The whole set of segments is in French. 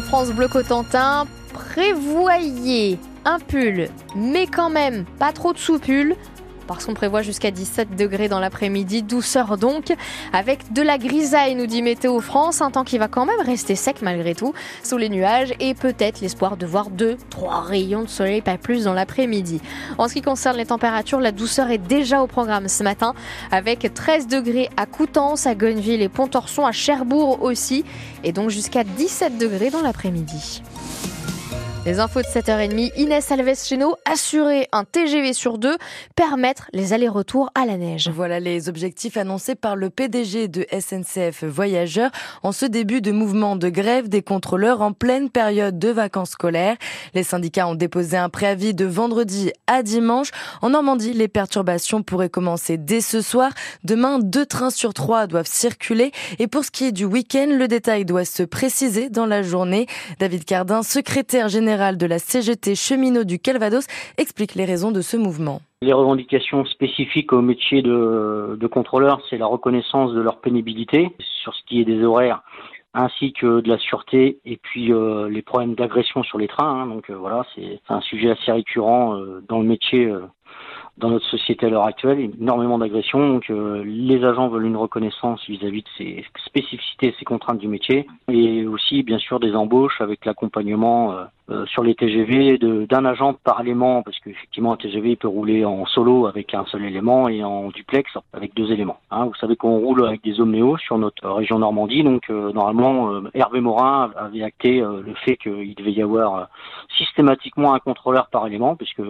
France Bleu Cotentin, prévoyez un pull, mais quand même pas trop de sous-pull parce qu'on prévoit jusqu'à 17 degrés dans l'après-midi, douceur donc, avec de la grisaille, nous dit Météo France, un temps qui va quand même rester sec malgré tout, sous les nuages, et peut-être l'espoir de voir 2-3 rayons de soleil, pas plus dans l'après-midi. En ce qui concerne les températures, la douceur est déjà au programme ce matin, avec 13 degrés à Coutances, à Gonneville et Pontorson, à Cherbourg aussi, et donc jusqu'à 17 degrés dans l'après-midi. Les infos de 7h30, Inès Alves Cheno, assurer un TGV sur deux, permettre les allers-retours à la neige. Voilà les objectifs annoncés par le PDG de SNCF Voyageurs en ce début de mouvement de grève des contrôleurs en pleine période de vacances scolaires. Les syndicats ont déposé un préavis de vendredi à dimanche. En Normandie, les perturbations pourraient commencer dès ce soir. Demain, deux trains sur trois doivent circuler. Et pour ce qui est du week-end, le détail doit se préciser dans la journée. David Cardin, secrétaire général de la CGT cheminot du Calvados, explique les raisons de ce mouvement. Les revendications spécifiques au métier de, contrôleur, c'est la reconnaissance de leur pénibilité sur ce qui est des horaires ainsi que de la sûreté et puis euh, les problèmes d'agression sur les trains. Hein. donc euh, voilà, c'est un sujet assez récurrent euh, dans le métier dans notre société à l'heure actuelle, énormément d'agressions. Donc euh, les agents veulent une reconnaissance vis-à-vis de ces spécificités, ces contraintes du métier, et aussi bien sûr des embauches avec l'accompagnement euh, euh, sur les TGV d'un agent par élément, parce qu'effectivement un TGV il peut rouler en solo avec un seul élément et en duplex avec deux éléments. Hein. Vous savez qu'on roule avec des Omnéo sur notre région Normandie, donc normalement Hervé Morin avait acté le fait qu'il devait y avoir systématiquement un contrôleur par élément, puisque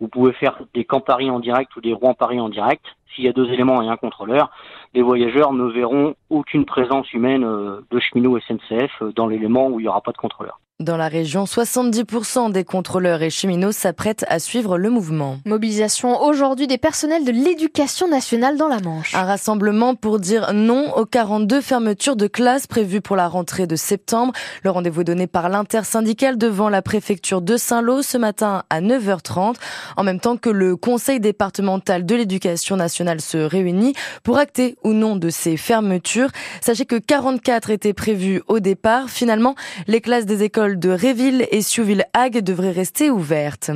vous pouvez faire des Camps-Paris en direct ou des Rouen-Paris en direct. S'il y a deux éléments et un contrôleur, les voyageurs ne verront aucune présence humaine euh, de cheminot SNCF euh, dans l'élément où il n'y aura pas de contrôleur. Dans la région, 70% des contrôleurs et cheminots s'apprêtent à suivre le mouvement. Mobilisation aujourd'hui des personnels de l'éducation nationale dans la Manche. Un rassemblement pour dire non aux 42 fermetures de classes prévues pour la rentrée de septembre. Le rendez-vous est donné par l'intersyndicale devant la préfecture de Saint-Lô ce matin à 9h30, en même temps que le conseil départemental de l'éducation nationale se réunit pour acter ou non de ces fermetures. Sachez que 44 étaient prévues au départ. Finalement, les classes des écoles de Réville et Siouville-Hague devraient rester ouvertes.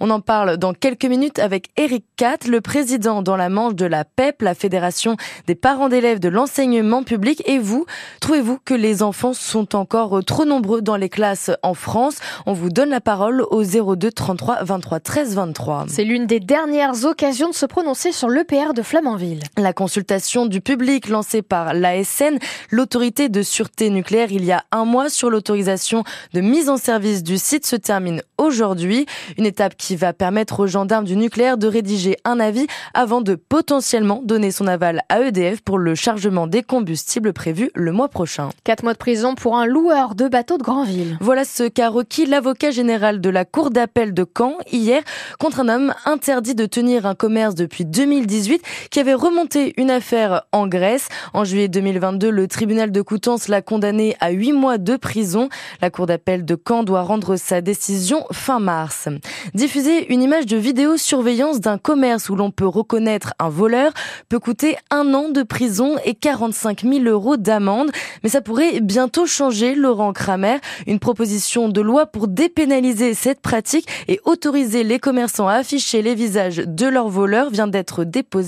On en parle dans quelques minutes avec Eric Cat, le président dans la manche de la PEP, la Fédération des parents d'élèves de l'enseignement public. Et vous, trouvez-vous que les enfants sont encore trop nombreux dans les classes en France? On vous donne la parole au 02 33 23 13 23. C'est l'une des dernières occasions de se prononcer sur l'EPR de Flamanville. La consultation du public lancée par l'ASN, l'autorité de sûreté nucléaire, il y a un mois sur l'autorisation de mise en service du site se termine aujourd'hui. Une étape qui va permettre aux gendarmes du nucléaire de rédiger un avis avant de potentiellement donner son aval à EDF pour le chargement des combustibles prévu le mois prochain. Quatre mois de prison pour un loueur de bateaux de Granville. Voilà ce qu'a requis l'avocat général de la Cour d'appel de Caen hier contre un homme interdit de tenir un commerce depuis 2018 qui avait remonté une affaire en Grèce. En juillet 2022, le tribunal de Coutances l'a condamné à huit mois de prison. La Cour d'appel de Caen doit rendre sa décision fin mars. Diffuser une image de vidéosurveillance d'un commerce où l'on peut reconnaître un voleur peut coûter un an de prison et 45 000 euros d'amende. Mais ça pourrait bientôt changer, Laurent Kramer. Une proposition de loi pour dépénaliser cette pratique et autoriser les commerçants à afficher les visages de leurs voleurs vient d'être déposée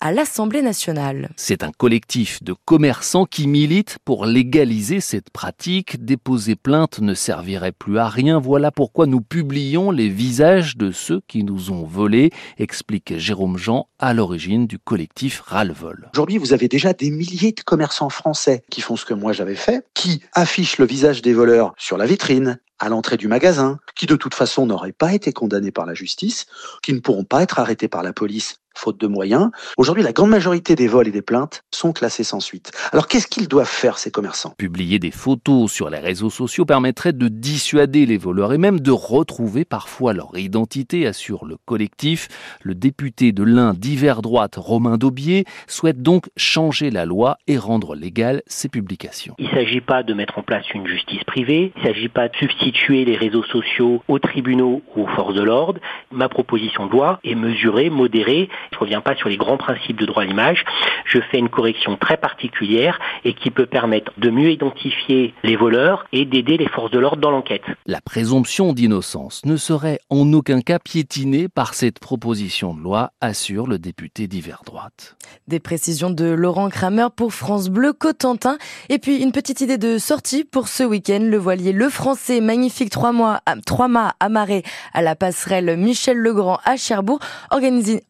à l'Assemblée nationale. C'est un collectif de commerçants qui milite pour légaliser cette pratique. Déposer plainte ne servirait plus à rien. Voilà pourquoi nous publions les visages de ceux qui nous ont volés, explique Jérôme Jean, à l'origine du collectif Ralvol. Aujourd'hui, vous avez déjà des milliers de commerçants français qui font ce que moi j'avais fait, qui affichent le visage des voleurs sur la vitrine, à l'entrée du magasin, qui de toute façon n'auraient pas été condamnés par la justice, qui ne pourront pas être arrêtés par la police faute de moyens. Aujourd'hui, la grande majorité des vols et des plaintes sont classés sans suite. Alors qu'est-ce qu'ils doivent faire, ces commerçants? Publier des photos sur les réseaux sociaux permettrait de dissuader les voleurs et même de retrouver parfois leur identité, assure le collectif. Le député de l'Ain d'hiver droite, Romain Daubier, souhaite donc changer la loi et rendre légales ces publications. Il ne s'agit pas de mettre en place une justice privée, il ne s'agit pas de substituer les réseaux sociaux aux tribunaux ou aux forces de l'ordre. Ma proposition de loi est mesurée, modérée, Je ne reviens pas sur les grands principes de droit à l'image. Je fais une correction très particulière et qui peut permettre de mieux identifier les voleurs et d'aider les forces de l'ordre dans l'enquête. La présomption d'innocence ne serait en aucun cas piétinée par cette proposition de loi, assure le député d'hiver droite. Des précisions de Laurent Kramer pour France Bleu Cotentin. Et puis une petite idée de sortie pour ce week-end. Le voilier Le Français, magnifique trois mois, trois mâts amarrés à la passerelle Michel Legrand à Cherbourg, organise,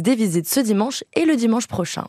des visites ce dimanche et le dimanche prochain.